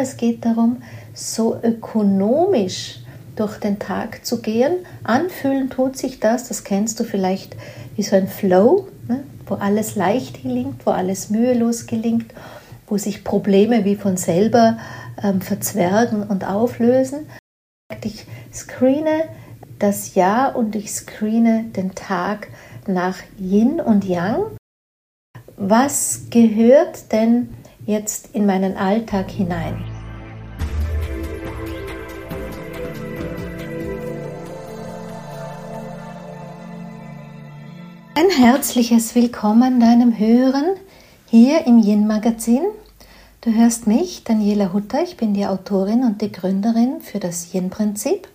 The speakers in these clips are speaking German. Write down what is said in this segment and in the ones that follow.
Es geht darum, so ökonomisch durch den Tag zu gehen. Anfühlen tut sich das, das kennst du vielleicht wie so ein Flow, ne? wo alles leicht gelingt, wo alles mühelos gelingt, wo sich Probleme wie von selber ähm, verzwergen und auflösen. Ich screene das Jahr und ich screene den Tag nach Yin und Yang. Was gehört denn jetzt in meinen Alltag hinein? Ein herzliches Willkommen deinem Hören hier im Yin Magazin. Du hörst mich, Daniela Hutter, ich bin die Autorin und die Gründerin für das Yin Prinzip.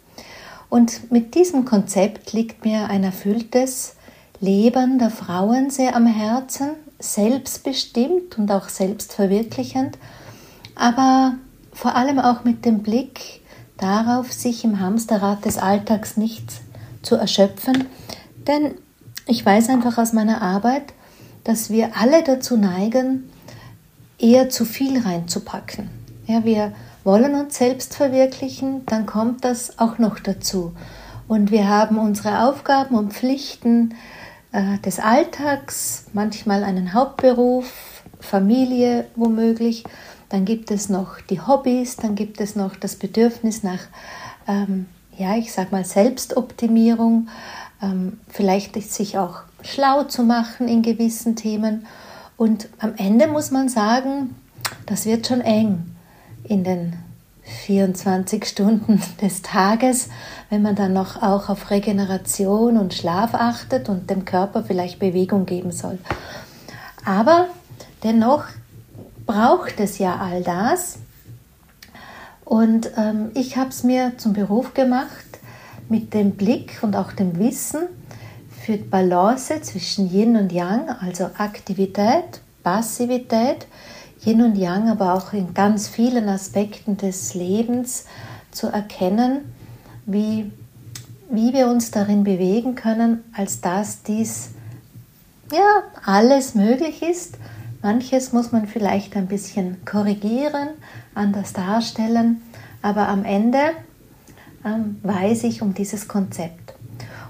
Und mit diesem Konzept liegt mir ein erfülltes Leben der Frauen sehr am Herzen, selbstbestimmt und auch selbstverwirklichend, aber vor allem auch mit dem Blick darauf, sich im Hamsterrad des Alltags nicht zu erschöpfen, denn ich weiß einfach aus meiner Arbeit, dass wir alle dazu neigen, eher zu viel reinzupacken. Ja, wir wollen uns selbst verwirklichen, dann kommt das auch noch dazu. Und wir haben unsere Aufgaben und Pflichten äh, des Alltags, manchmal einen Hauptberuf, Familie womöglich. Dann gibt es noch die Hobbys, dann gibt es noch das Bedürfnis nach, ähm, ja, ich sag mal Selbstoptimierung ähm, vielleicht sich auch schlau zu machen in gewissen Themen. Und am Ende muss man sagen, das wird schon eng in den 24 Stunden des Tages, wenn man dann noch auch auf Regeneration und Schlaf achtet und dem Körper vielleicht Bewegung geben soll. Aber dennoch braucht es ja all das. Und ähm, ich habe es mir zum Beruf gemacht, mit dem Blick und auch dem Wissen für Balance zwischen Yin und Yang, also Aktivität, Passivität, Yin und Yang, aber auch in ganz vielen Aspekten des Lebens zu erkennen, wie, wie wir uns darin bewegen können, als dass dies ja alles möglich ist. Manches muss man vielleicht ein bisschen korrigieren, anders darstellen, aber am Ende weiß ich um dieses Konzept.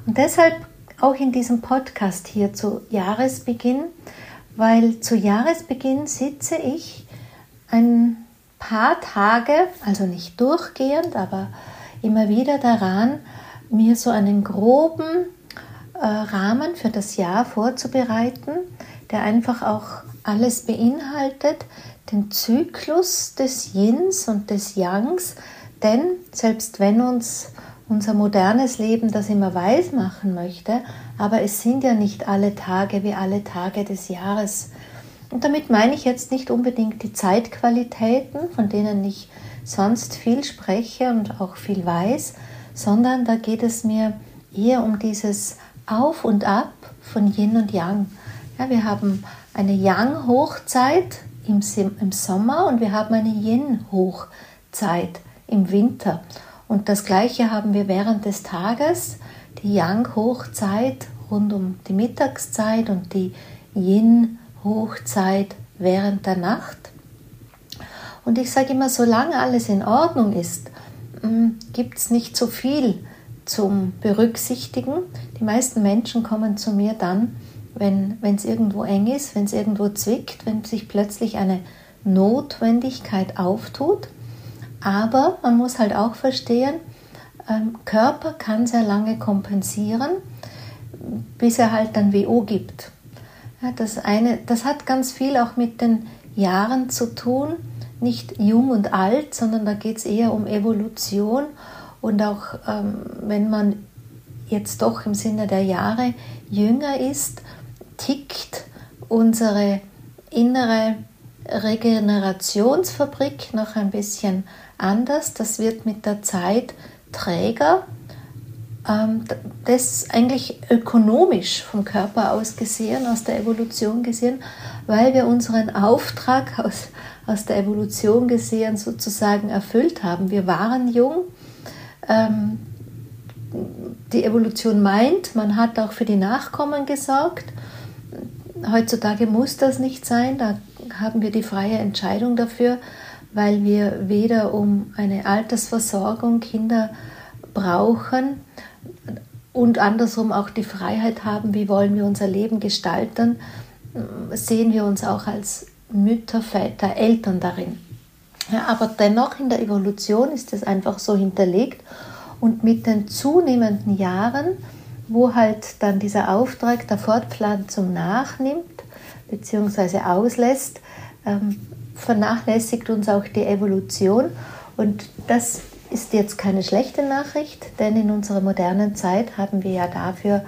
Und deshalb auch in diesem Podcast hier zu Jahresbeginn, weil zu Jahresbeginn sitze ich ein paar Tage, also nicht durchgehend, aber immer wieder daran, mir so einen groben äh, Rahmen für das Jahr vorzubereiten, der einfach auch alles beinhaltet, den Zyklus des Yins und des Yangs, denn selbst wenn uns unser modernes Leben das immer weiß machen möchte, aber es sind ja nicht alle Tage wie alle Tage des Jahres. Und damit meine ich jetzt nicht unbedingt die Zeitqualitäten, von denen ich sonst viel spreche und auch viel weiß, sondern da geht es mir eher um dieses Auf und Ab von Yin und Yang. Ja, wir haben eine Yang-Hochzeit im, im Sommer und wir haben eine Yin-Hochzeit im Winter. Und das gleiche haben wir während des Tages, die Yang-Hochzeit rund um die Mittagszeit und die Yin-Hochzeit während der Nacht. Und ich sage immer, solange alles in Ordnung ist, mm, gibt es nicht so viel zum Berücksichtigen. Die meisten Menschen kommen zu mir dann, wenn es irgendwo eng ist, wenn es irgendwo zwickt, wenn sich plötzlich eine Notwendigkeit auftut. Aber man muss halt auch verstehen, ähm, Körper kann sehr lange kompensieren, bis er halt dann WO gibt. Das, eine, das hat ganz viel auch mit den Jahren zu tun, nicht jung und alt, sondern da geht es eher um Evolution und auch ähm, wenn man jetzt doch im Sinne der Jahre jünger ist, tickt unsere innere Regenerationsfabrik noch ein bisschen anders. Das wird mit der Zeit träger. Ähm, das eigentlich ökonomisch vom Körper aus gesehen, aus der Evolution gesehen, weil wir unseren Auftrag aus, aus der Evolution gesehen sozusagen erfüllt haben. Wir waren jung. Ähm, die Evolution meint, man hat auch für die Nachkommen gesorgt. Heutzutage muss das nicht sein, da haben wir die freie Entscheidung dafür, weil wir weder um eine Altersversorgung Kinder brauchen und andersrum auch die Freiheit haben, wie wollen wir unser Leben gestalten, sehen wir uns auch als Mütter, Väter, Eltern darin. Ja, aber dennoch in der Evolution ist es einfach so hinterlegt und mit den zunehmenden Jahren, wo halt dann dieser Auftrag der Fortpflanzung nachnimmt bzw. auslässt, ähm, vernachlässigt uns auch die Evolution und das ist jetzt keine schlechte Nachricht, denn in unserer modernen Zeit haben wir ja dafür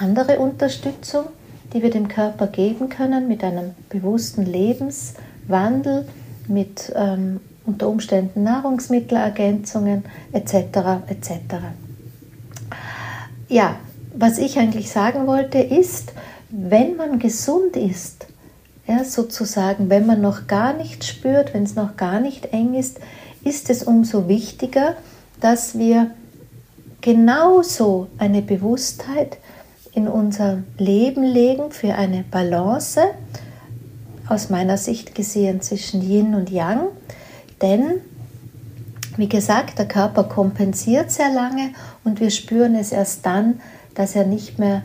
andere Unterstützung, die wir dem Körper geben können mit einem bewussten Lebenswandel, mit ähm, unter Umständen Nahrungsmittelergänzungen etc. etc. Ja, was ich eigentlich sagen wollte ist, wenn man gesund ist, ja, sozusagen, wenn man noch gar nicht spürt, wenn es noch gar nicht eng ist, ist es umso wichtiger, dass wir genauso eine Bewusstheit in unser Leben legen für eine Balance, aus meiner Sicht gesehen zwischen Yin und Yang. Denn, wie gesagt, der Körper kompensiert sehr lange und wir spüren es erst dann, dass er nicht mehr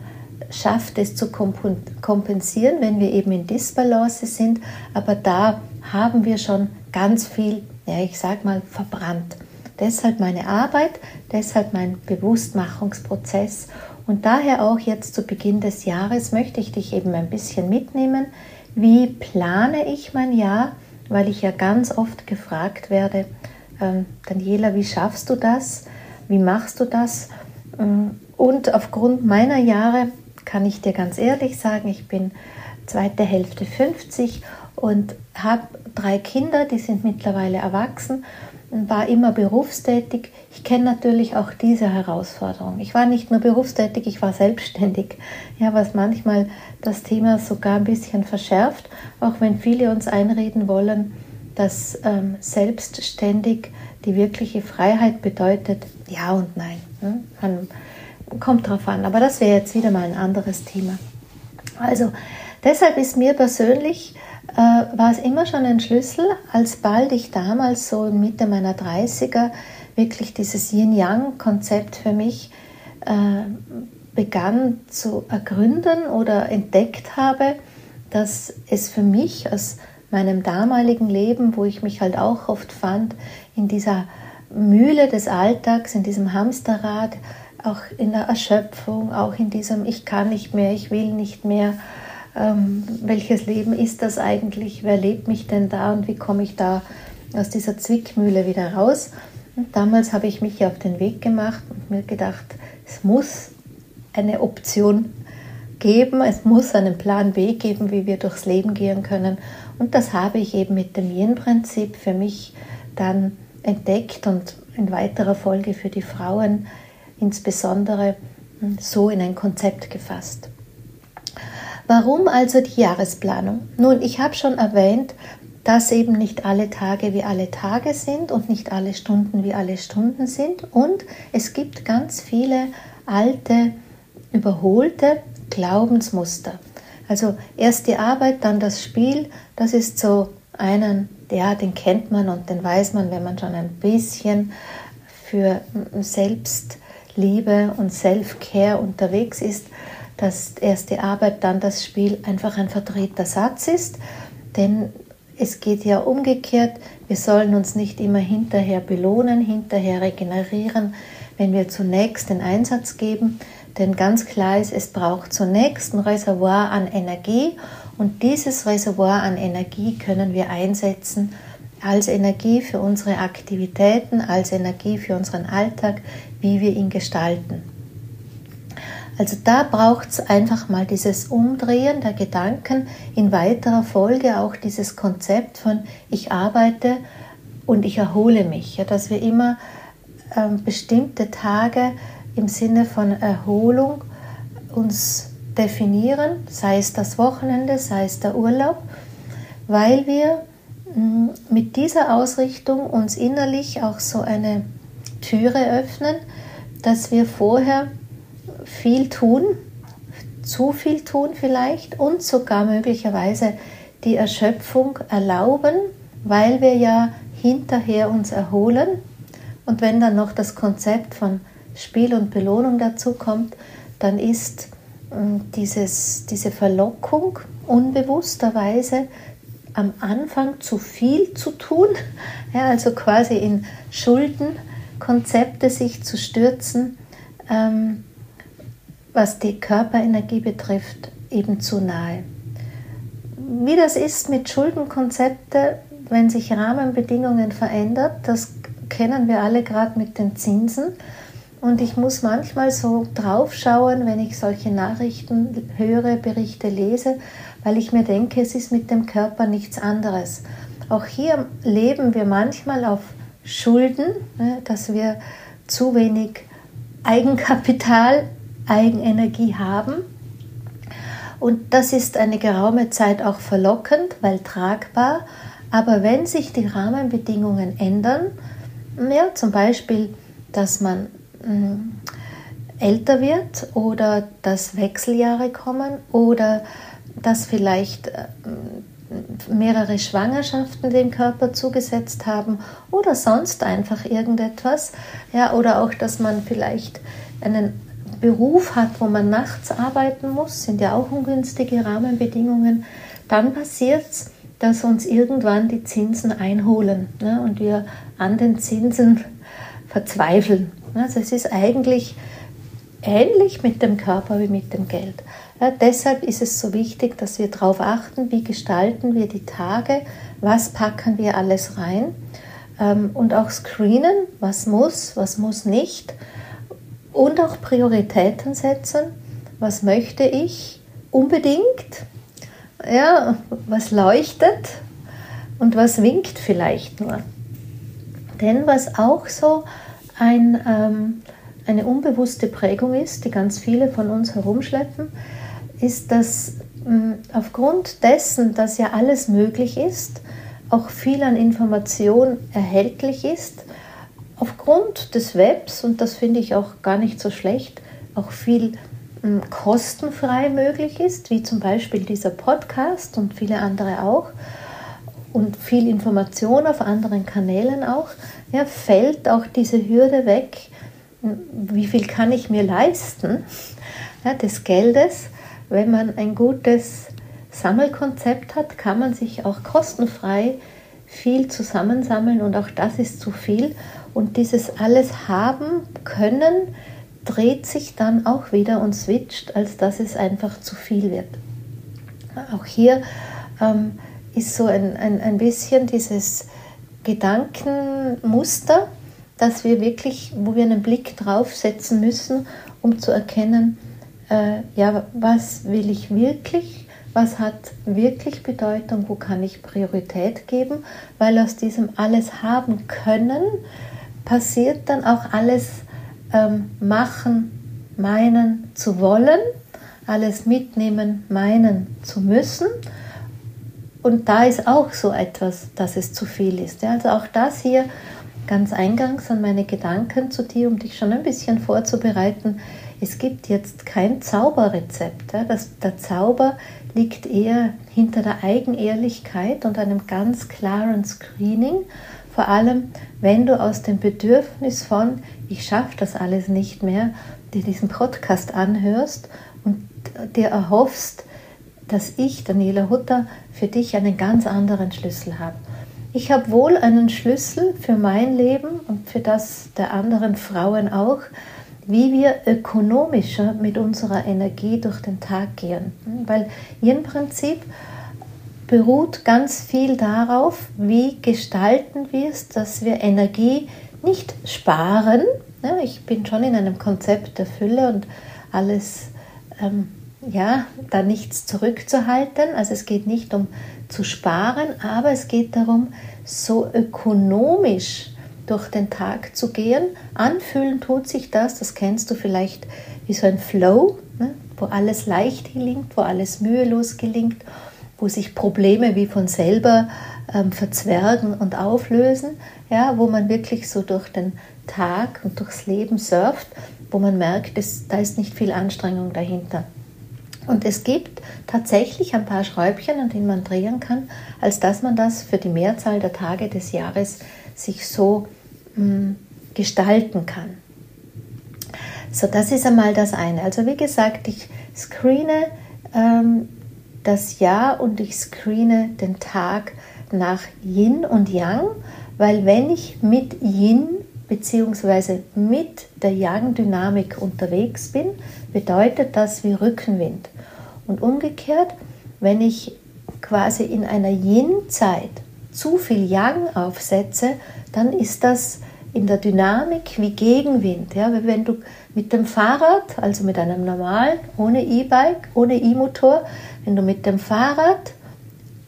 schafft, es zu kompensieren, wenn wir eben in Disbalance sind. Aber da haben wir schon ganz viel, ja, ich sag mal, verbrannt. Deshalb meine Arbeit, deshalb mein Bewusstmachungsprozess. Und daher auch jetzt zu Beginn des Jahres möchte ich dich eben ein bisschen mitnehmen wie plane ich mein Jahr? Weil ich ja ganz oft gefragt werde, ähm, Daniela, wie schaffst du das? Wie machst du das? Ähm, und aufgrund meiner Jahre kann ich dir ganz ehrlich sagen, ich bin zweite Hälfte 50 und habe drei Kinder, die sind mittlerweile erwachsen war immer berufstätig. Ich kenne natürlich auch diese Herausforderung. Ich war nicht nur berufstätig, ich war selbstständig. Ja, was manchmal das Thema sogar ein bisschen verschärft, auch wenn viele uns einreden wollen, dass ähm, selbstständig die wirkliche Freiheit bedeutet. Ja und nein. Ne? Kommt drauf an. Aber das wäre jetzt wieder mal ein anderes Thema. Also deshalb ist mir persönlich äh, war es immer schon ein Schlüssel, als bald ich damals so Mitte meiner 30er wirklich dieses Yin-Yang-Konzept für mich äh, begann zu ergründen oder entdeckt habe, dass es für mich aus meinem damaligen Leben, wo ich mich halt auch oft fand, in dieser Mühle des Alltags, in diesem Hamsterrad, auch in der Erschöpfung, auch in diesem Ich kann nicht mehr, ich will nicht mehr, ähm, welches Leben ist das eigentlich, wer lebt mich denn da und wie komme ich da aus dieser Zwickmühle wieder raus. Und damals habe ich mich auf den Weg gemacht und mir gedacht, es muss eine Option geben, es muss einen Plan B geben, wie wir durchs Leben gehen können. Und das habe ich eben mit dem Yin-Prinzip für mich dann entdeckt und in weiterer Folge für die Frauen insbesondere so in ein Konzept gefasst. Warum also die Jahresplanung? Nun, ich habe schon erwähnt, dass eben nicht alle Tage wie alle Tage sind und nicht alle Stunden wie alle Stunden sind. Und es gibt ganz viele alte, überholte Glaubensmuster. Also erst die Arbeit, dann das Spiel, das ist so einen, ja, den kennt man und den weiß man, wenn man schon ein bisschen für Selbstliebe und Self-Care unterwegs ist dass erste Arbeit dann das Spiel einfach ein verdrehter Satz ist, denn es geht ja umgekehrt, wir sollen uns nicht immer hinterher belohnen, hinterher regenerieren, wenn wir zunächst den Einsatz geben, denn ganz klar ist, es braucht zunächst ein Reservoir an Energie. Und dieses Reservoir an Energie können wir einsetzen als Energie für unsere Aktivitäten, als Energie für unseren Alltag, wie wir ihn gestalten. Also da braucht es einfach mal dieses Umdrehen der Gedanken, in weiterer Folge auch dieses Konzept von ich arbeite und ich erhole mich, ja, dass wir immer äh, bestimmte Tage im Sinne von Erholung uns definieren, sei es das Wochenende, sei es der Urlaub, weil wir mh, mit dieser Ausrichtung uns innerlich auch so eine Türe öffnen, dass wir vorher viel tun, zu viel tun vielleicht und sogar möglicherweise die Erschöpfung erlauben, weil wir ja hinterher uns erholen. Und wenn dann noch das Konzept von Spiel und Belohnung dazu kommt, dann ist ähm, dieses, diese Verlockung unbewussterweise am Anfang zu viel zu tun, ja, also quasi in Schuldenkonzepte sich zu stürzen, ähm, was die Körperenergie betrifft, eben zu nahe. Wie das ist mit Schuldenkonzepten, wenn sich Rahmenbedingungen verändern, das kennen wir alle gerade mit den Zinsen. Und ich muss manchmal so draufschauen, wenn ich solche Nachrichten höre, Berichte lese, weil ich mir denke, es ist mit dem Körper nichts anderes. Auch hier leben wir manchmal auf Schulden, ne, dass wir zu wenig Eigenkapital, Eigenenergie haben. Und das ist eine geraume Zeit auch verlockend, weil tragbar. Aber wenn sich die Rahmenbedingungen ändern, ja, zum Beispiel, dass man älter wird oder dass Wechseljahre kommen oder dass vielleicht äh, mehrere Schwangerschaften dem Körper zugesetzt haben oder sonst einfach irgendetwas. Ja, oder auch, dass man vielleicht einen Beruf hat, wo man nachts arbeiten muss, sind ja auch ungünstige Rahmenbedingungen. Dann passiert es, dass uns irgendwann die Zinsen einholen ne, und wir an den Zinsen verzweifeln. Also es ist eigentlich ähnlich mit dem Körper wie mit dem Geld. Ja, deshalb ist es so wichtig, dass wir darauf achten, wie gestalten wir die Tage, was packen wir alles rein ähm, und auch screenen, was muss, was muss nicht und auch Prioritäten setzen, was möchte ich unbedingt, ja, was leuchtet und was winkt vielleicht nur. Denn was auch so ein, ähm, eine unbewusste Prägung ist, die ganz viele von uns herumschleppen, ist, dass ähm, aufgrund dessen, dass ja alles möglich ist, auch viel an Information erhältlich ist, aufgrund des Webs, und das finde ich auch gar nicht so schlecht, auch viel ähm, kostenfrei möglich ist, wie zum Beispiel dieser Podcast und viele andere auch, und viel Information auf anderen Kanälen auch, ja, fällt auch diese Hürde weg, wie viel kann ich mir leisten ja, des Geldes. Wenn man ein gutes Sammelkonzept hat, kann man sich auch kostenfrei viel zusammensammeln und auch das ist zu viel. Und dieses alles haben können dreht sich dann auch wieder und switcht, als dass es einfach zu viel wird. Auch hier ähm, ist so ein, ein, ein bisschen dieses Gedankenmuster, dass wir wirklich, wo wir einen Blick drauf setzen müssen, um zu erkennen, äh, ja, was will ich wirklich, was hat wirklich Bedeutung, wo kann ich Priorität geben, weil aus diesem alles haben können passiert dann auch alles ähm, machen, meinen zu wollen, alles mitnehmen, meinen zu müssen und da ist auch so etwas, dass es zu viel ist. Ja, also auch das hier ganz eingangs an meine Gedanken zu dir, um dich schon ein bisschen vorzubereiten. Es gibt jetzt kein Zauberrezept. Ja. Das, der Zauber liegt eher hinter der Eigenehrlichkeit und einem ganz klaren Screening. Vor allem, wenn du aus dem Bedürfnis von, ich schaffe das alles nicht mehr, dir diesen Podcast anhörst und dir erhoffst, dass ich, Daniela Hutter, für dich einen ganz anderen Schlüssel habe. Ich habe wohl einen Schlüssel für mein Leben und für das der anderen Frauen auch, wie wir ökonomischer mit unserer Energie durch den Tag gehen. Weil im Prinzip beruht ganz viel darauf, wie gestalten wir es, dass wir Energie nicht sparen. ich bin schon in einem Konzept der Fülle und alles ähm, ja, da nichts zurückzuhalten. Also es geht nicht um zu sparen, aber es geht darum, so ökonomisch durch den Tag zu gehen. Anfühlen tut sich das, das kennst du vielleicht wie so ein Flow, ne, wo alles leicht gelingt, wo alles mühelos gelingt, wo sich Probleme wie von selber ähm, verzwergen und auflösen, ja, wo man wirklich so durch den Tag und durchs Leben surft, wo man merkt, es, da ist nicht viel Anstrengung dahinter. Und es gibt tatsächlich ein paar Schräubchen, an denen man drehen kann, als dass man das für die Mehrzahl der Tage des Jahres sich so mh, hm, gestalten kann. So, das ist einmal das eine. Also wie gesagt, ich screene ähm, das Jahr und ich screene den Tag nach Yin und Yang, weil wenn ich mit Yin bzw. mit der Yang-Dynamik unterwegs bin, bedeutet das wie Rückenwind. Und umgekehrt, wenn ich quasi in einer Yin-Zeit zu viel Yang aufsetze, dann ist das in der Dynamik wie Gegenwind. Ja? Wenn du mit dem Fahrrad, also mit einem normalen, ohne E-Bike, ohne E-Motor, wenn du mit dem Fahrrad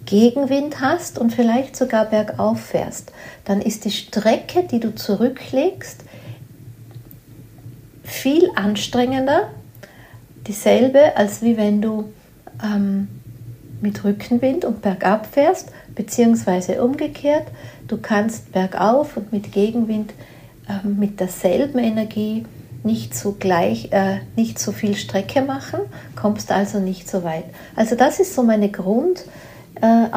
Gegenwind hast und vielleicht sogar bergauf fährst, dann ist die Strecke, die du zurücklegst, viel anstrengender, dieselbe, als wie wenn du ähm, mit Rückenwind und bergab fährst, beziehungsweise umgekehrt. Du kannst bergauf und mit Gegenwind äh, mit derselben Energie nicht so gleich, äh, nicht so viel Strecke machen, kommst also nicht so weit. Also das ist so meine Grundausrichtung, äh,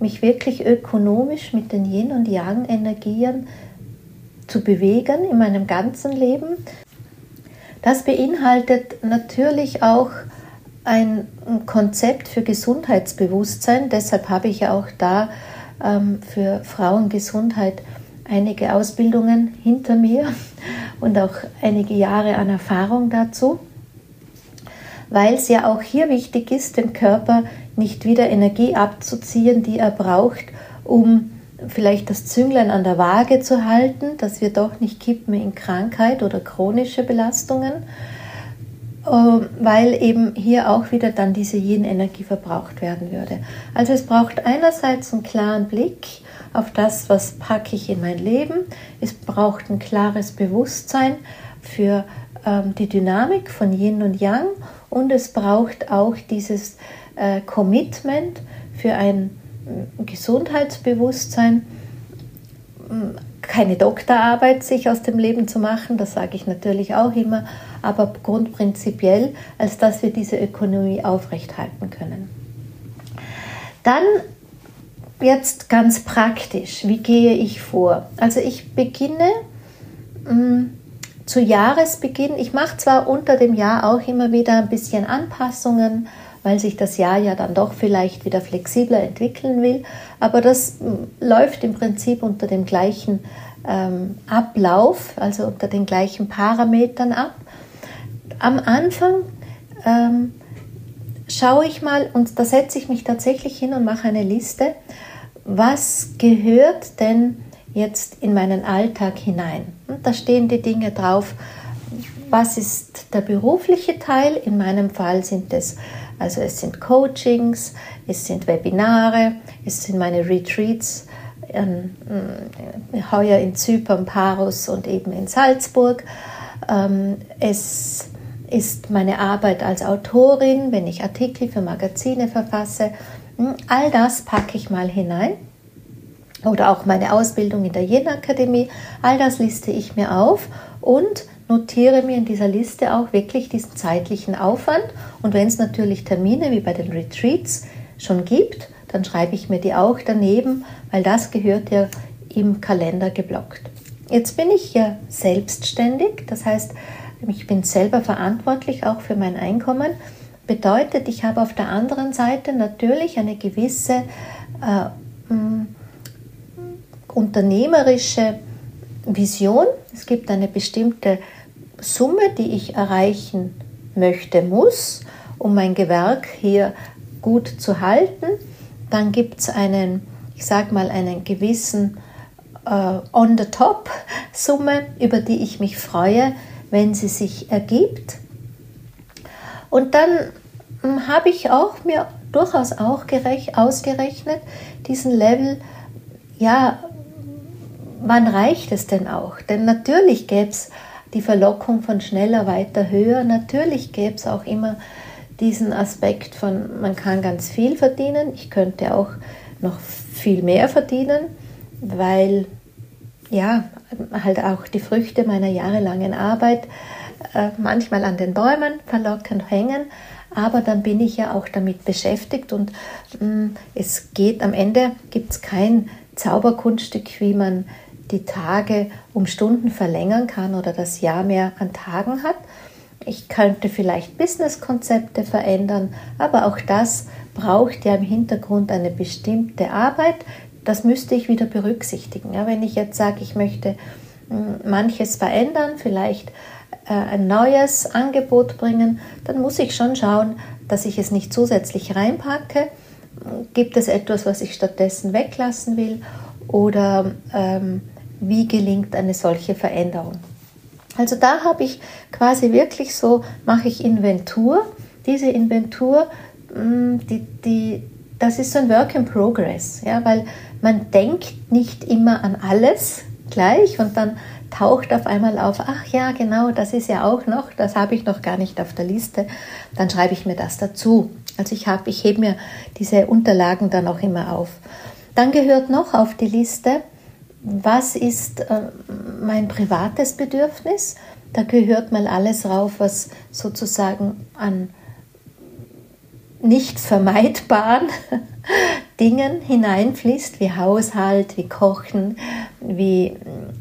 mich wirklich ökonomisch mit den Yin und Yang Energien zu bewegen in meinem ganzen Leben. Das beinhaltet natürlich auch ein Konzept für Gesundheitsbewusstsein. Deshalb habe ich ja auch da ähm, für Frauengesundheit einige Ausbildungen hinter mir und auch einige Jahre an Erfahrung dazu, weil es ja auch hier wichtig ist, dem Körper nicht wieder Energie abzuziehen, die er braucht, um vielleicht das Zünglein an der Waage zu halten, dass wir doch nicht kippen in Krankheit oder chronische Belastungen, ähm, weil eben hier auch wieder dann diese Yin-Energie verbraucht werden würde. Also es braucht einerseits einen klaren Blick auf das, was packe ich in mein Leben. Es braucht ein klares Bewusstsein für ähm, die Dynamik von Yin und Yang und es braucht auch dieses äh, Commitment für ein äh, Gesundheitsbewusstsein, keine Doktorarbeit sich aus dem Leben zu machen, das sage ich natürlich auch immer, aber grundprinzipiell, als dass wir diese Ökonomie aufrechthalten können. Dann jetzt ganz praktisch, wie gehe ich vor? Also ich beginne mm, zu Jahresbeginn, ich mache zwar unter dem Jahr auch immer wieder ein bisschen Anpassungen, weil sich das Jahr ja dann doch vielleicht wieder flexibler entwickeln will. Aber das mm, läuft im Prinzip unter dem gleichen ähm, Ablauf, also unter den gleichen Parametern ab. Am Anfang ähm, schaue ich mal und da setze ich mich tatsächlich hin und mache eine Liste, was gehört denn jetzt in meinen Alltag hinein. Und da stehen die Dinge drauf, was ist der berufliche Teil? In meinem Fall sind es also es sind Coachings, es sind Webinare, es sind meine Retreats, ähm, äh, heuer in Zypern, Paros und eben in Salzburg. Ähm, es ist meine Arbeit als Autorin, wenn ich Artikel für Magazine verfasse. Hm, all das packe ich mal hinein. Oder auch meine Ausbildung in der Yen Akademie. All das liste ich mir auf und notiere mir in dieser Liste auch wirklich diesen zeitlichen Aufwand. Und wenn es natürlich Termine wie bei den Retreats schon gibt, dann schreibe ich mir die auch daneben, weil das gehört ja im Kalender geblockt. Jetzt bin ich ja selbstständig, das heißt, ich bin selber verantwortlich auch für mein Einkommen. Bedeutet, ich habe auf der anderen Seite natürlich eine gewisse äh, unternehmerische Vision. Es gibt eine bestimmte Summe, die ich erreichen möchte, muss, um mein Gewerk hier gut zu halten. Dann gibt es einen, ich sage mal, einen gewissen äh, On-the-Top-Summe, über die ich mich freue, wenn sie sich ergibt. Und dann hm, habe ich auch mir durchaus auch gerecht, ausgerechnet, diesen Level, ja, wann reicht es denn auch? Denn natürlich gäbe es die Verlockung von schneller, weiter, höher. Natürlich gäbe es auch immer diesen Aspekt von, man kann ganz viel verdienen. Ich könnte auch noch viel mehr verdienen, weil ja, halt auch die Früchte meiner jahrelangen Arbeit äh, manchmal an den Bäumen verlockend hängen. aber dann bin ich ja auch damit beschäftigt und mh, mm, es geht am Ende, gibt es kein Zauberkunststück, wie man die Tage um Stunden verlängern kann oder das Jahr mehr an Tagen hat. Ich könnte vielleicht Businesskonzepte verändern, aber auch das braucht ja im Hintergrund eine bestimmte Arbeit. Das müsste ich wieder berücksichtigen. Ja, wenn ich jetzt sage, ich möchte hm, manches verändern, vielleicht äh, ein neues Angebot bringen, dann muss ich schon schauen, dass ich es nicht zusätzlich reinpacke. Gibt es etwas, was ich stattdessen weglassen will? Oder ähm, wie gelingt eine solche Veränderung? Also da habe ich quasi wirklich so, mache ich Inventur. Diese Inventur, mm, die, die, das ist so ein Work in Progress, ja, weil man denkt nicht immer an alles gleich und dann taucht auf einmal auf, ach ja, genau, das ist ja auch noch, das habe ich noch gar nicht auf der Liste, dann schreibe ich mir das dazu. Also ich habe, ich hebe mir diese Unterlagen dann auch immer auf. Dann gehört noch auf die Liste, was ist äh, mein privates Bedürfnis? Da gehört mal alles rauf, was sozusagen an nicht vermeidbaren Dingen hineinfließt, wie Haushalt, wie Kochen, wie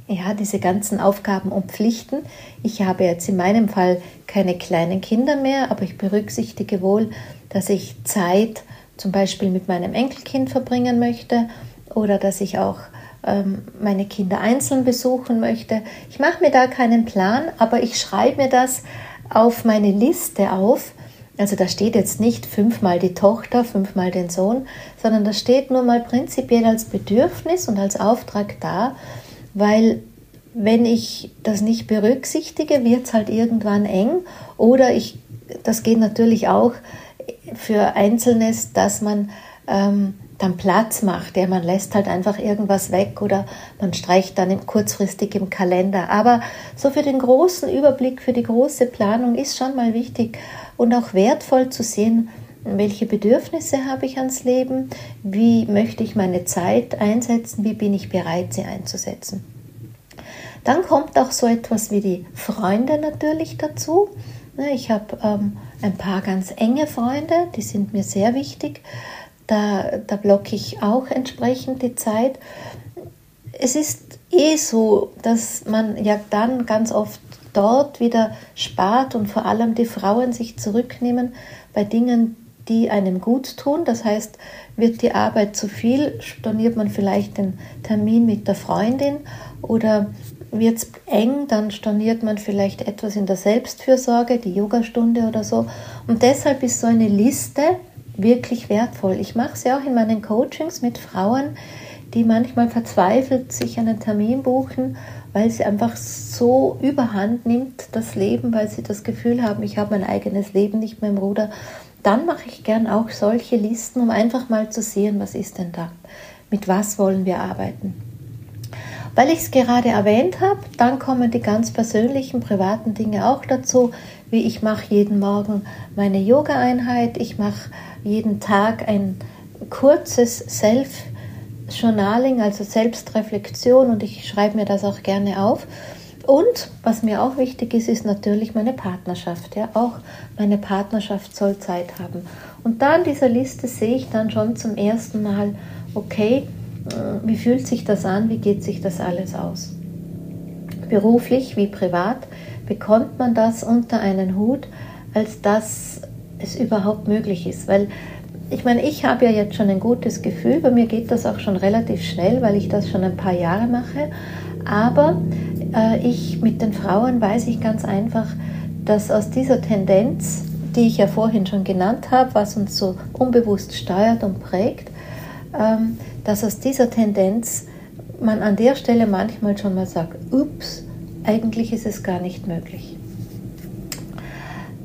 ja, diese ganzen Aufgaben und Pflichten. Ich habe jetzt in meinem Fall keine kleinen Kinder mehr, aber ich berücksichtige wohl, dass ich Zeit zum Beispiel mit meinem Enkelkind verbringen möchte oder dass ich auch meine Kinder einzeln besuchen möchte. Ich mache mir da keinen Plan, aber ich schreibe mir das auf meine Liste auf. Also da steht jetzt nicht fünfmal die Tochter, fünfmal den Sohn, sondern da steht nur mal prinzipiell als Bedürfnis und als Auftrag da, weil wenn ich das nicht berücksichtige, wird es halt irgendwann eng oder ich, das geht natürlich auch für Einzelnes, dass man ähm, dann Platz macht. Ja, man lässt halt einfach irgendwas weg oder man streicht dann im, kurzfristig im Kalender. Aber so für den großen Überblick, für die große Planung ist schon mal wichtig und auch wertvoll zu sehen, welche Bedürfnisse habe ich ans Leben, wie möchte ich meine Zeit einsetzen, wie bin ich bereit, sie einzusetzen. Dann kommt auch so etwas wie die Freunde natürlich dazu. Ich habe ähm, ein paar ganz enge Freunde, die sind mir sehr wichtig. Da, da blocke ich auch entsprechend die Zeit. Es ist eh so, dass man ja dann ganz oft dort wieder spart und vor allem die Frauen sich zurücknehmen bei Dingen, die einem gut tun. Das heißt, wird die Arbeit zu viel, storniert man vielleicht den Termin mit der Freundin oder wird es eng, dann storniert man vielleicht etwas in der Selbstfürsorge, die Yogastunde oder so. Und deshalb ist so eine Liste wirklich wertvoll. Ich mache es ja auch in meinen Coachings mit Frauen, die manchmal verzweifelt sich einen Termin buchen, weil sie einfach so überhand nimmt, das Leben, weil sie das Gefühl haben, ich habe mein eigenes Leben nicht mehr im Ruder. Dann mache ich gern auch solche Listen, um einfach mal zu sehen, was ist denn da? Mit was wollen wir arbeiten? Weil ich es gerade erwähnt habe, dann kommen die ganz persönlichen, privaten Dinge auch dazu, wie ich mache jeden Morgen meine Yoga-Einheit, ich mache jeden Tag ein kurzes Self-Journaling, also Selbstreflexion und ich schreibe mir das auch gerne auf. Und was mir auch wichtig ist, ist natürlich meine Partnerschaft. Ja, auch meine Partnerschaft soll Zeit haben. Und da in dieser Liste sehe ich dann schon zum ersten Mal, okay, äh, wie fühlt sich das an, wie geht sich das alles aus? Beruflich wie privat bekommt man das unter einen Hut, als dass es überhaupt möglich ist. Weil ich meine, ich habe ja jetzt schon ein gutes Gefühl, bei mir geht das auch schon relativ schnell, weil ich das schon ein paar Jahre mache. Aber äh, ich mit den Frauen weiß ich ganz einfach, dass aus dieser Tendenz, die ich ja vorhin schon genannt habe, was uns so unbewusst steuert und prägt, ähm, dass aus dieser Tendenz man an der Stelle manchmal schon mal sagt, ups, eigentlich ist es gar nicht möglich.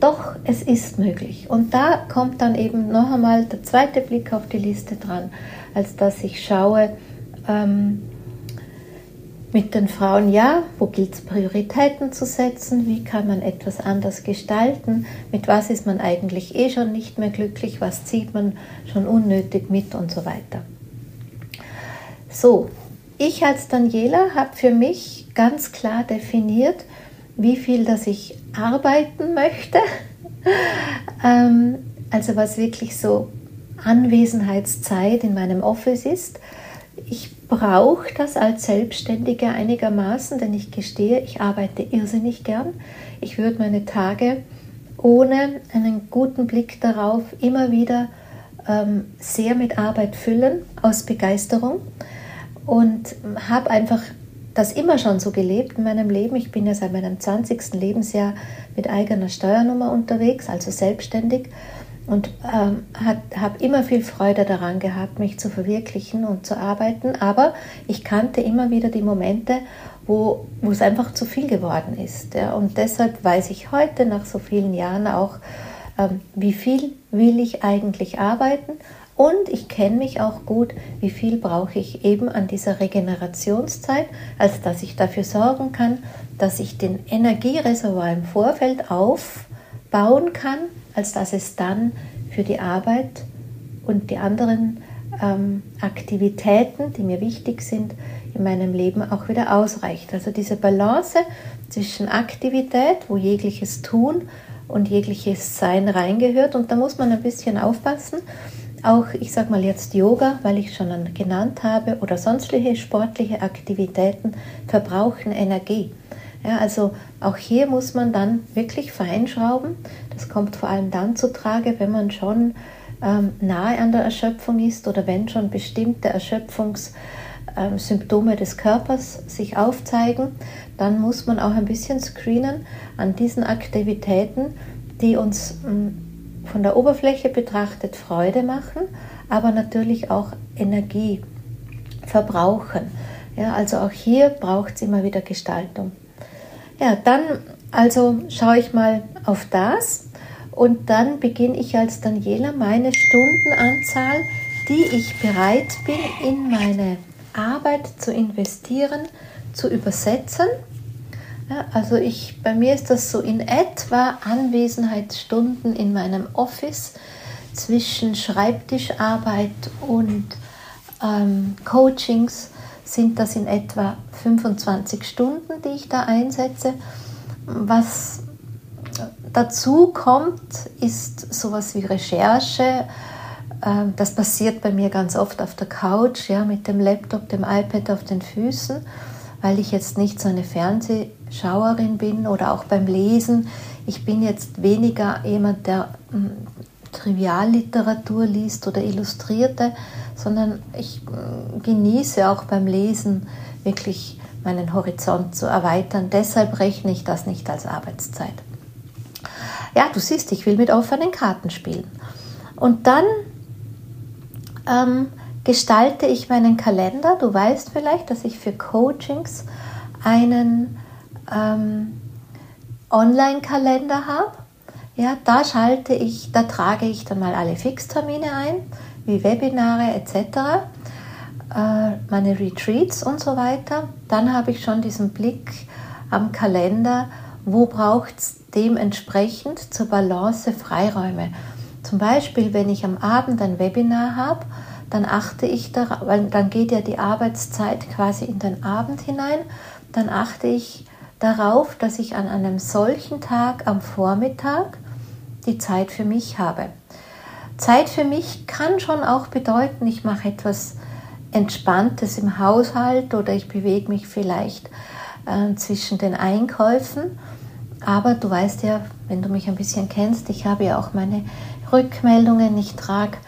Doch, es ist möglich. Und da kommt dann eben noch einmal der zweite Blick auf die Liste dran, als dass ich schaue ähm, mit den Frauen, ja, wo gilt es Prioritäten zu setzen, wie kann man etwas anders gestalten, mit was ist man eigentlich eh schon nicht mehr glücklich, was zieht man schon unnötig mit und so weiter. So, ich als Daniela habe für mich ganz klar definiert, wie viel das ich arbeiten möchte ähm, also was wirklich so Anwesenheitszeit in meinem Office ist. Ich brauche das als Selbstständige einigermaßen, denn ich gestehe, ich arbeite irrsinnig gern. Ich würde meine Tage ohne einen guten Blick darauf immer wieder ähm, sehr mit Arbeit füllen, aus Begeisterung und habe einfach das immer schon so gelebt in meinem Leben. Ich bin ja seit meinem 20. Lebensjahr mit eigener Steuernummer unterwegs, also selbstständig und ähm, habe immer viel Freude daran gehabt, mich zu verwirklichen und zu arbeiten. Aber ich kannte immer wieder die Momente, wo, es einfach zu viel geworden ist. Ja. Und deshalb weiß ich heute nach so vielen Jahren auch, ähm, wie viel will ich eigentlich arbeiten. Und ich kenne mich auch gut, wie viel brauche ich eben an dieser Regenerationszeit, als dass ich dafür sorgen kann, dass ich den Energiereservoir im Vorfeld aufbauen kann, als dass es dann für die Arbeit und die anderen ähm, Aktivitäten, die mir wichtig sind, in meinem Leben auch wieder ausreicht. Also diese Balance zwischen Aktivität, wo jegliches Tun und jegliches Sein reingehört. Und da muss man ein bisschen aufpassen. Auch, ich sage mal jetzt Yoga, weil ich schon genannt habe, oder sonstige sportliche Aktivitäten verbrauchen Energie. Ja, also auch hier muss man dann wirklich feinschrauben. Das kommt vor allem dann zu Trage, wenn man schon ähm, nahe an der Erschöpfung ist oder wenn schon bestimmte Erschöpfungssymptome ähm, des Körpers sich aufzeigen. Dann muss man auch ein bisschen screenen an diesen Aktivitäten, die uns ähm, von der Oberfläche betrachtet Freude machen, aber natürlich auch Energie verbrauchen. Ja, also auch hier braucht es immer wieder Gestaltung. Ja, dann also schaue ich mal auf das und dann beginne ich als Daniela meine Stundenanzahl, die ich bereit bin, in meine Arbeit zu investieren, zu übersetzen. Ja, also ich, bei mir ist das so in etwa Anwesenheitsstunden in meinem Office zwischen Schreibtischarbeit und ähm, Coachings sind das in etwa 25 Stunden, die ich da einsetze. Was dazu kommt, ist sowas wie Recherche. Ähm, das passiert bei mir ganz oft auf der Couch, ja, mit dem Laptop, dem iPad auf den Füßen, weil ich jetzt nicht so eine Fernsehschauerin bin oder auch beim Lesen. Ich bin jetzt weniger jemand, der hm, Trivialliteratur liest oder Illustrierte, sondern ich hm, genieße auch beim Lesen wirklich meinen Horizont zu erweitern. Deshalb rechne ich das nicht als Arbeitszeit. Ja, du siehst, ich will mit offenen Karten spielen. Und dann ähm, gestalte ich meinen Kalender. Du weißt vielleicht, dass ich für Coachings einen ähm, Online-Kalender habe. Ja, da schalte ich, da trage ich dann mal alle Fixtermine ein, wie Webinare etc., äh, meine Retreats und so weiter. Dann habe ich schon diesen Blick am Kalender, wo braucht es dementsprechend zur Balance Freiräume. Zum Beispiel, wenn ich am Abend ein Webinar habe, dann achte ich darauf, weil dann geht ja die Arbeitszeit quasi in den Abend hinein, dann achte ich darauf, dass ich an einem solchen Tag am Vormittag die Zeit für mich habe. Zeit für mich kann schon auch bedeuten, ich mache etwas Entspanntes im Haushalt oder ich bewege mich vielleicht äh, zwischen den Einkäufen aber du weißt ja, wenn du mich ein bisschen kennst, ich habe ja auch meine Rückmeldungen. Ich trage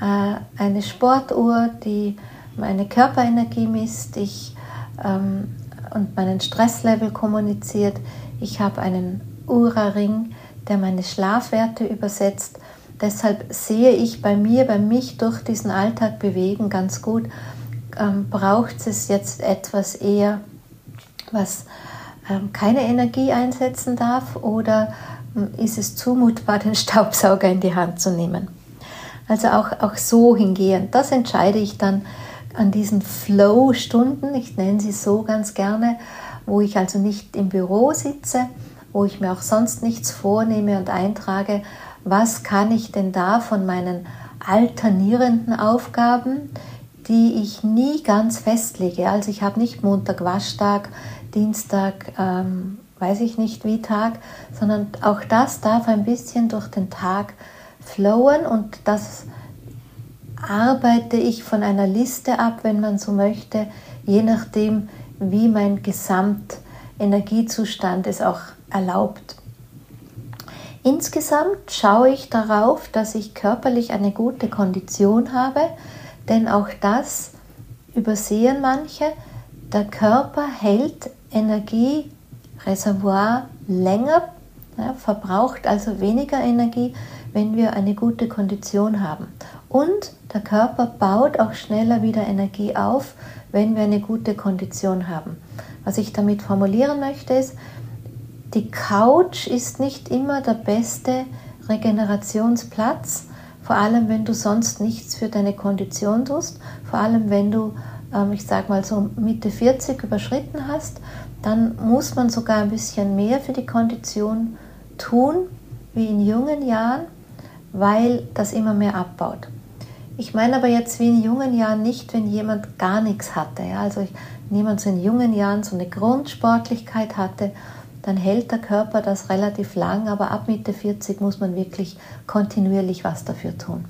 äh, eine Sportuhr, die meine Körperenergie misst ich, ähm, und meinen Stresslevel kommuniziert. Ich habe einen Ura-Ring, der meine Schlafwerte übersetzt. Deshalb sehe ich bei mir, bei mich durch diesen Alltag bewegen ganz gut, ähm, braucht es jetzt etwas eher, was ähm, keine Energie einsetzen darf oder ähm, ist es zumutbar, den Staubsauger in die Hand zu nehmen. Also auch, auch so hingehend. Das entscheide ich dann an diesen Flow-Stunden, ich nenne sie so ganz gerne, wo ich also nicht im Büro sitze, wo ich mir auch sonst nichts vornehme und eintrage, was kann ich denn da von meinen alternierenden Aufgaben, die ich nie ganz festlege. Also ich habe nicht Montag Waschtag, Dienstag ähm, weiß ich nicht wie Tag, sondern auch das darf ein bisschen durch den Tag flowen und das arbeite ich von einer Liste ab, wenn man so möchte, je nachdem, wie mein Gesamtenergiezustand es auch erlaubt. Insgesamt schaue ich darauf, dass ich körperlich eine gute Kondition habe, denn auch das übersehen manche. Der Körper hält Energiereservoir länger, ja, verbraucht also weniger Energie, wenn wir eine gute Kondition haben. Und der Körper baut auch schneller wieder Energie auf, wenn wir eine gute Kondition haben. Was ich damit formulieren möchte ist, die Couch ist nicht immer der beste Regenerationsplatz, vor allem wenn du sonst nichts für deine Kondition tust, vor allem wenn du, ähm, ich sag mal so Mitte 40 überschritten hast, dann muss man sogar ein bisschen mehr für die Kondition tun wie in jungen Jahren, weil das immer mehr abbaut. Ich meine aber jetzt wie in jungen Jahren nicht, wenn jemand gar nichts hatte. Ja? Also wenn jemand so in jungen Jahren so eine Grundsportlichkeit hatte dann hält der Körper das relativ lang, aber ab Mitte 40 muss man wirklich kontinuierlich was dafür tun.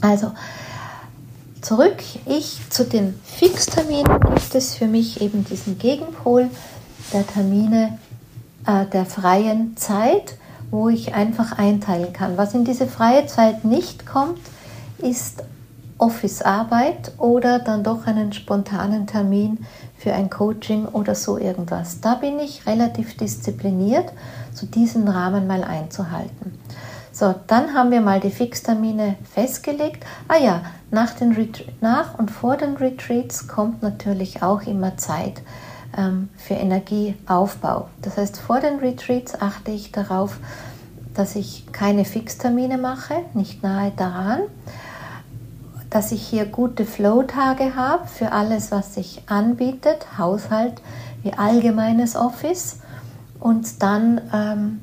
Also zurück, ich zu den Fixterminen gibt es für mich eben diesen Gegenpol der Termine äh, der freien Zeit, wo ich einfach einteilen kann. Was in diese freie Zeit nicht kommt, ist Office-Arbeit oder dann doch einen spontanen Termin für ein Coaching oder so irgendwas. Da bin ich relativ diszipliniert, so diesen Rahmen mal einzuhalten. So, dann haben wir mal die Fixtermine festgelegt. Ah ja, nach, den nach und vor den Retreats kommt natürlich auch immer Zeit ähm, für Energieaufbau. Das heißt, vor den Retreats achte ich darauf, dass ich keine Fixtermine mache, nicht nahe daran dass ich hier gute Flow-Tage habe für alles, was sich anbietet, Haushalt wie allgemeines Office und dann ähm,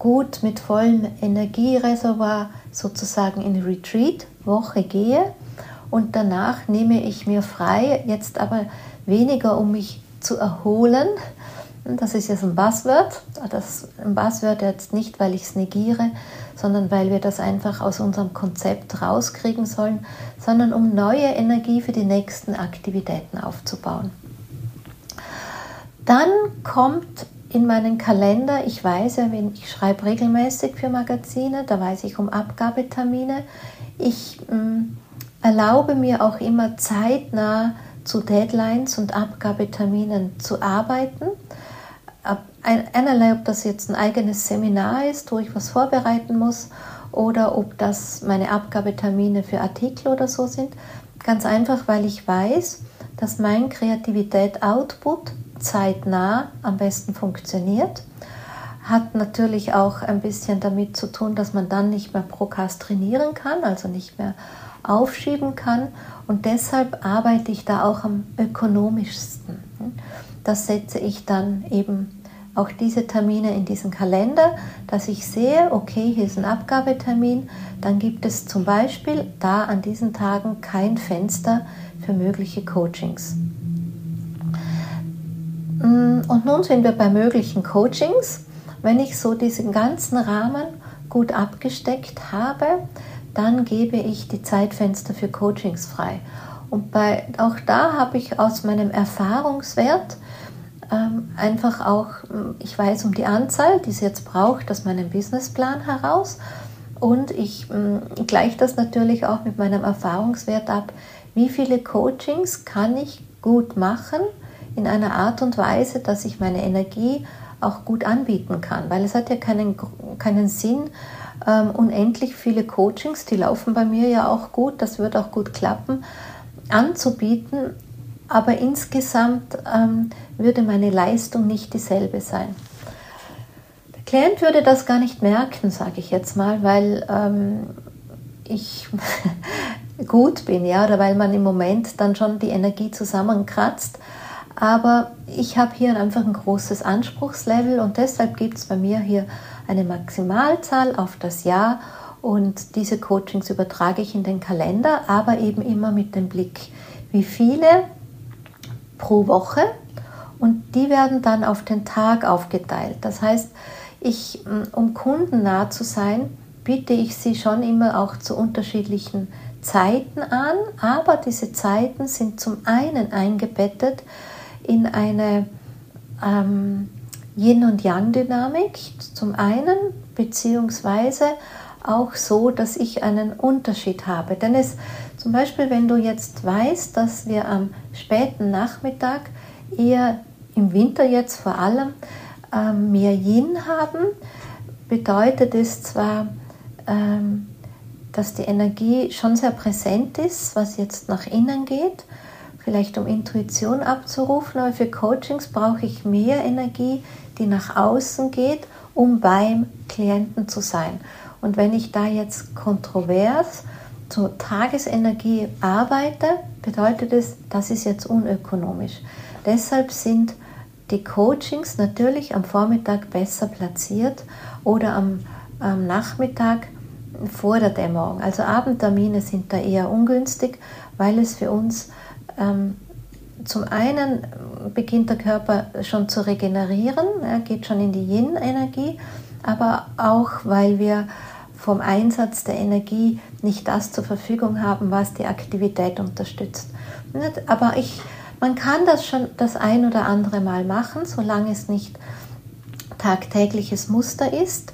gut mit vollem Energiereservoir sozusagen in Retreat-Woche gehe und danach nehme ich mir frei, jetzt aber weniger um mich zu erholen, das ist jetzt ein Buzzword. Das ein Buzzword jetzt nicht, weil ich es negiere, sondern weil wir das einfach aus unserem Konzept rauskriegen sollen, sondern um neue Energie für die nächsten Aktivitäten aufzubauen. Dann kommt in meinen Kalender, ich weiß ja, ich schreibe regelmäßig für Magazine, da weiß ich um Abgabetermine. Ich mh, mm, erlaube mir auch immer zeitnah zu Deadlines und Abgabeterminen zu arbeiten einerlei, ob das jetzt ein eigenes Seminar ist, wo ich was vorbereiten muss, oder ob das meine Abgabetermine für Artikel oder so sind. Ganz einfach, weil ich weiß, dass mein Kreativität-Output zeitnah am besten funktioniert. Hat natürlich auch ein bisschen damit zu tun, dass man dann nicht mehr prokrastinieren kann, also nicht mehr aufschieben kann. Und deshalb arbeite ich da auch am ökonomischsten. Das setze ich dann eben auch diese Termine in diesen Kalender, dass ich sehe, okay, hier ist ein Abgabetermin, dann gibt es zum Beispiel da an diesen Tagen kein Fenster für mögliche Coachings. Mm, und nun sind wir bei möglichen Coachings. Wenn ich so diesen ganzen Rahmen gut abgesteckt habe, dann gebe ich die Zeitfenster für Coachings frei. Und bei, auch da habe ich aus meinem Erfahrungswert ähm, einfach auch, ähm, ich weiß um die Anzahl, die es jetzt braucht, aus meinem Businessplan heraus. Und ich ähm, gleiche das natürlich auch mit meinem Erfahrungswert ab. Wie viele Coachings kann ich gut machen in einer Art und Weise, dass ich meine Energie auch gut anbieten kann? Weil es hat ja keinen, keinen Sinn, ähm, unendlich viele Coachings, die laufen bei mir ja auch gut, das wird auch gut klappen, anzubieten, aber insgesamt ähm, würde meine Leistung nicht dieselbe sein. Der Klient würde das gar nicht merken, sage ich jetzt mal, weil ähm, ich gut bin, ja, oder weil man im Moment dann schon die Energie zusammenkratzt. Aber ich habe hier einfach ein großes Anspruchslevel und deshalb gibt es bei mir hier eine Maximalzahl auf das Jahr und diese Coachings übertrage ich in den Kalender, aber eben immer mit dem Blick, wie viele pro Woche und die werden dann auf den Tag aufgeteilt. Das heißt, ich, um kundennah zu sein, biete ich sie schon immer auch zu unterschiedlichen Zeiten an, aber diese Zeiten sind zum einen eingebettet in eine ähm, Yin- und Yang-Dynamik, zum einen, beziehungsweise auch so, dass ich einen Unterschied habe. Denn es zum Beispiel, wenn du jetzt weißt, dass wir am späten Nachmittag eher im Winter jetzt vor allem ähm, mehr Yin haben, bedeutet es zwar, ähm, dass die Energie schon sehr präsent ist, was jetzt nach innen geht, vielleicht um Intuition abzurufen, aber für Coachings brauche ich mehr Energie, die nach außen geht, um beim Klienten zu sein. Und wenn ich da jetzt kontrovers zur Tagesenergie arbeite, bedeutet es, das ist jetzt unökonomisch. Deshalb sind die Coachings natürlich am Vormittag besser platziert oder am, am Nachmittag vor der Dämmerung. Also Abendtermine sind da eher ungünstig, weil es für uns ähm, zum einen beginnt der Körper schon zu regenerieren, er geht schon in die Yin-Energie, aber auch weil wir vom Einsatz der Energie nicht das zur Verfügung haben, was die Aktivität unterstützt. Aber ich, man kann das schon das ein oder andere Mal machen, solange es nicht tagtägliches Muster ist.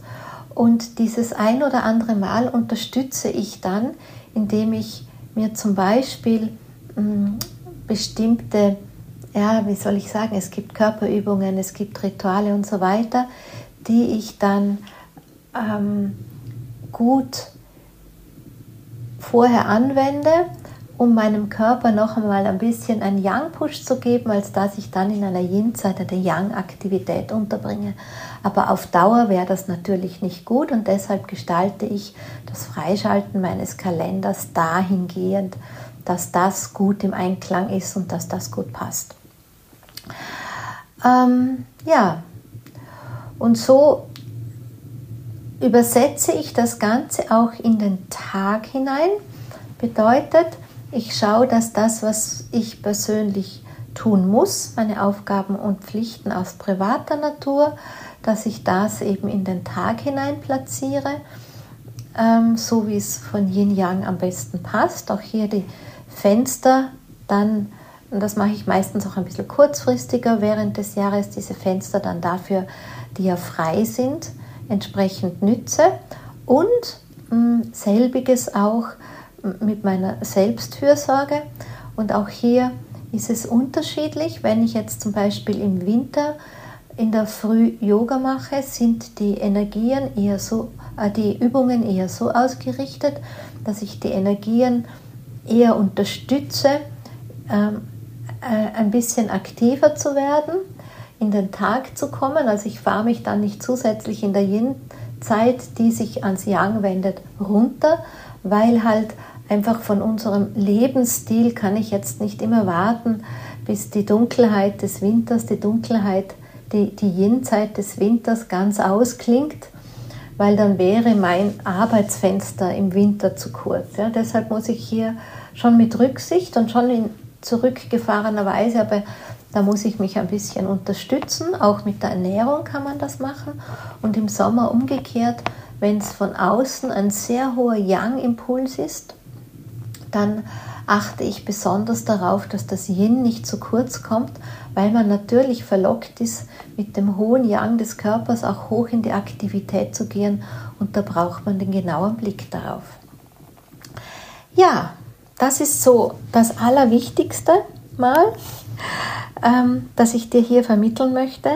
Und dieses ein oder andere Mal unterstütze ich dann, indem ich mir zum Beispiel mh, hm, bestimmte, ja, wie soll ich sagen, es gibt Körperübungen, es gibt Rituale und so weiter, die ich dann ähm, gut vorher anwende, um meinem Körper noch einmal ein bisschen einen Yang-Push zu geben, als dass ich dann in einer Yin-Zeit eine Yang-Aktivität unterbringe. Aber auf Dauer wäre das natürlich nicht gut und deshalb gestalte ich das Freischalten meines Kalenders dahingehend, dass das gut im Einklang ist und dass das gut passt. Ähm, ja, und so übersetze ich das Ganze auch in den Tag hinein. Bedeutet, ich schaue, dass das, was ich persönlich tun muss, meine Aufgaben und Pflichten aus privater Natur, dass ich das eben in den Tag hinein platziere, ähm, so wie es von Yin Yang am besten passt. Auch hier die Fenster dann, und das mache ich meistens auch ein bisschen kurzfristiger während des Jahres, diese Fenster dann dafür, die ja frei sind, entsprechend nütze und mh, mm, selbiges auch mit meiner Selbstfürsorge. Und auch hier ist es unterschiedlich. Wenn ich jetzt zum Beispiel im Winter in der Früh Yoga mache, sind die Energien eher so, äh, die Übungen eher so ausgerichtet, dass ich die Energien eher unterstütze, ähm, äh, ein bisschen aktiver zu werden in den Tag zu kommen. Also ich fahre mich dann nicht zusätzlich in der Yin-Zeit, die sich ans Yang wendet, runter, weil halt einfach von unserem Lebensstil kann ich jetzt nicht immer warten, bis die Dunkelheit des Winters, die Dunkelheit, die, die Yin-Zeit des Winters ganz ausklingt, weil dann wäre mein Arbeitsfenster im Winter zu kurz. Ja, deshalb muss ich hier schon mit Rücksicht und schon in zurückgefahrener Weise, aber da muss ich mich ein bisschen unterstützen. Auch mit der Ernährung kann man das machen. Und im Sommer umgekehrt, wenn es von außen ein sehr hoher Yang-Impuls ist, dann achte ich besonders darauf, dass das Yin nicht zu kurz kommt, weil man natürlich verlockt ist, mit dem hohen Yang des Körpers auch hoch in die Aktivität zu gehen und da braucht man den genauen Blick darauf. Ja, das ist so das Allerwichtigste mal ähm, das ich dir hier vermitteln möchte.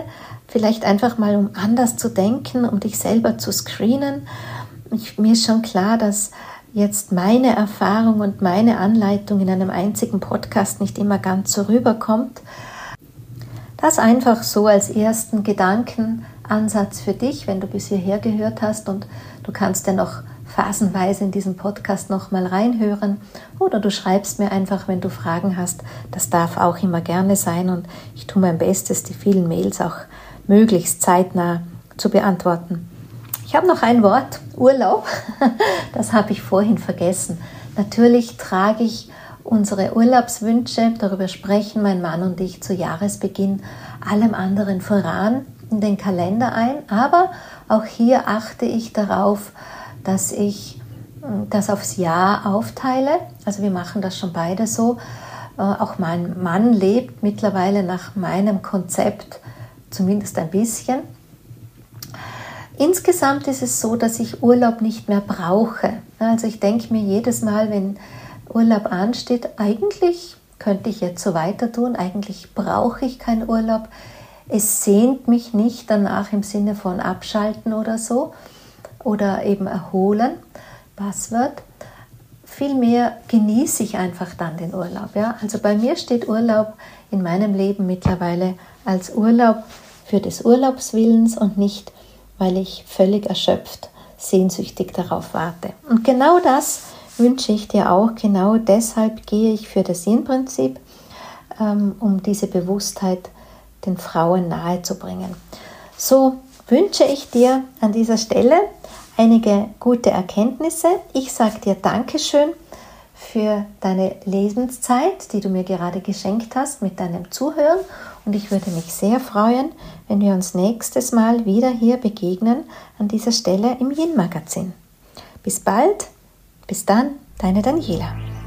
Vielleicht einfach mal, um anders zu denken, um dich selber zu screenen. Ich, mir ist schon klar, dass jetzt meine Erfahrung und meine Anleitung in einem einzigen Podcast nicht immer ganz so rüberkommt. Das einfach so als ersten Gedankenansatz für dich, wenn du bis hierher gehört hast und du kannst ja noch phasenweise in diesen Podcast nochmal reinhören oder du schreibst mir einfach, wenn du Fragen hast. Das darf auch immer gerne sein und ich tue mein Bestes, die vielen Mails auch möglichst zeitnah zu beantworten. Ich habe noch ein Wort, Urlaub. Das habe ich vorhin vergessen. Natürlich trage ich unsere Urlaubswünsche, darüber sprechen mein Mann und ich zu Jahresbeginn allem anderen voran in den Kalender ein. Aber auch hier achte ich darauf, dass ich hm, das aufs Jahr aufteile. Also wir machen das schon beide so. Äh, auch mein Mann lebt mittlerweile nach meinem Konzept zumindest ein bisschen. Insgesamt ist es so, dass ich Urlaub nicht mehr brauche. Also ich denke mir jedes Mal, wenn Urlaub ansteht, eigentlich könnte ich jetzt so weiter tun, eigentlich brauche ich keinen Urlaub. Es sehnt mich nicht danach im Sinne von abschalten oder so oder eben erholen. Was wird? Vielmehr genieße ich einfach dann den Urlaub. Ja? Also bei mir steht Urlaub in meinem Leben mittlerweile als Urlaub für des Urlaubswillens und nicht weil ich völlig erschöpft, sehnsüchtig darauf warte. Und genau das wünsche ich dir auch. Genau deshalb gehe ich für das Yin-Prinzip, ähm, um diese Bewusstheit den Frauen nahezubringen. So wünsche ich dir an dieser Stelle einige gute Erkenntnisse. Ich sage dir Dankeschön für deine Lebenszeit, die du mir gerade geschenkt hast mit deinem Zuhören. Und ich würde mich sehr freuen, wenn wir uns nächstes Mal wieder hier begegnen an dieser Stelle im Yin-Magazin. Bis bald, bis dann, deine Daniela.